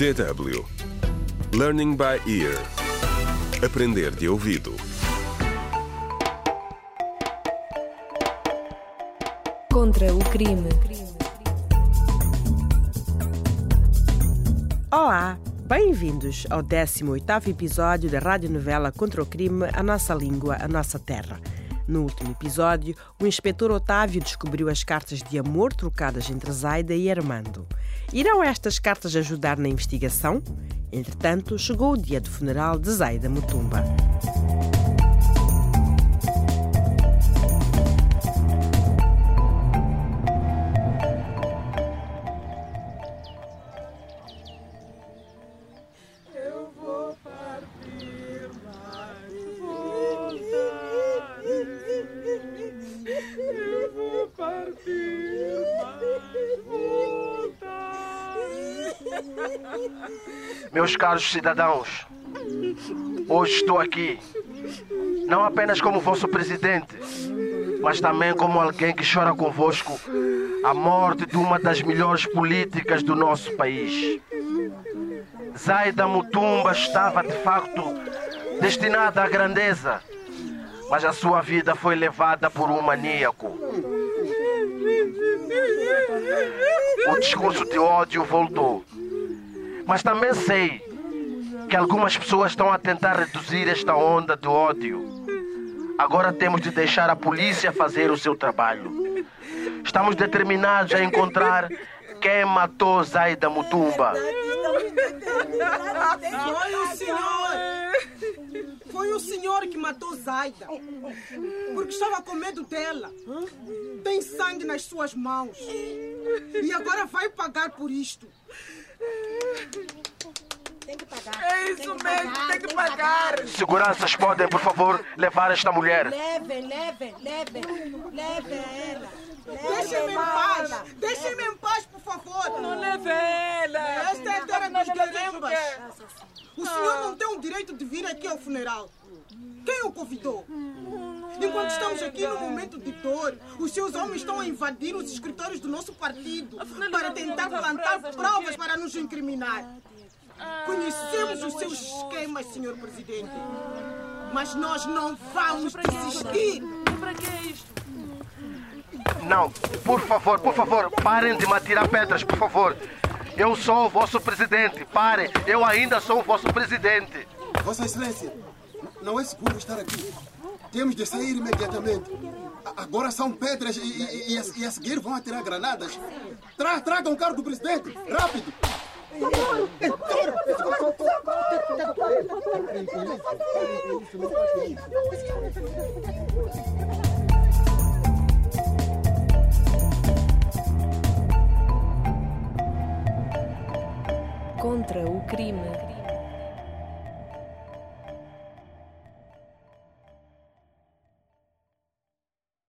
DW Learning by Ear Aprender de ouvido Contra o crime. Olá, bem-vindos ao 18º episódio da radionovela Contra o crime, a nossa língua, a nossa terra. No último episódio, o inspetor Otávio descobriu as cartas de amor trocadas entre Zaida e Armando. Irão estas cartas ajudar na investigação? Entretanto, chegou o dia do funeral de Zaida Mutumba. Meus caros cidadãos, hoje estou aqui, não apenas como vosso presidente, mas também como alguém que chora convosco a morte de uma das melhores políticas do nosso país. Zaida Mutumba estava de facto destinada à grandeza, mas a sua vida foi levada por um maníaco. O discurso de ódio voltou. Mas também sei que algumas pessoas estão a tentar reduzir esta onda de ódio. Agora temos de deixar a polícia fazer o seu trabalho. Estamos determinados a encontrar quem matou Zaida Mutumba. Foi o senhor! Foi o senhor que matou Zaida. Porque estava com medo dela. Tem sangue nas suas mãos. E agora vai pagar por isto. Tem que pagar. É isso mesmo, tem que pagar. Seguranças podem, por favor, levar esta mulher. Levem, levem, levem. Levem ela. Deixem-me em paz! Deixem-me em paz, por favor! Não leve ela. Esta é a terra dos guerembas! O senhor não tem o direito de vir aqui ao funeral. Quem o convidou? Enquanto estamos aqui no momento de dor, os seus homens estão a invadir os escritórios do nosso partido para tentar plantar provas para nos incriminar. Conhecemos os seus esquemas, senhor presidente. Mas nós não vamos desistir. Para que é isto? Não, por favor, por favor, parem de me atirar pedras, por favor. Eu sou o vosso presidente. Parem, eu ainda sou o vosso presidente. Vossa Excelência, não é seguro estar aqui. Temos de sair imediatamente. Agora são pedras e, e- e a, e a seguir vão atirar granadas. Tra, tragam o carro do presidente, rápido! Contra o crime.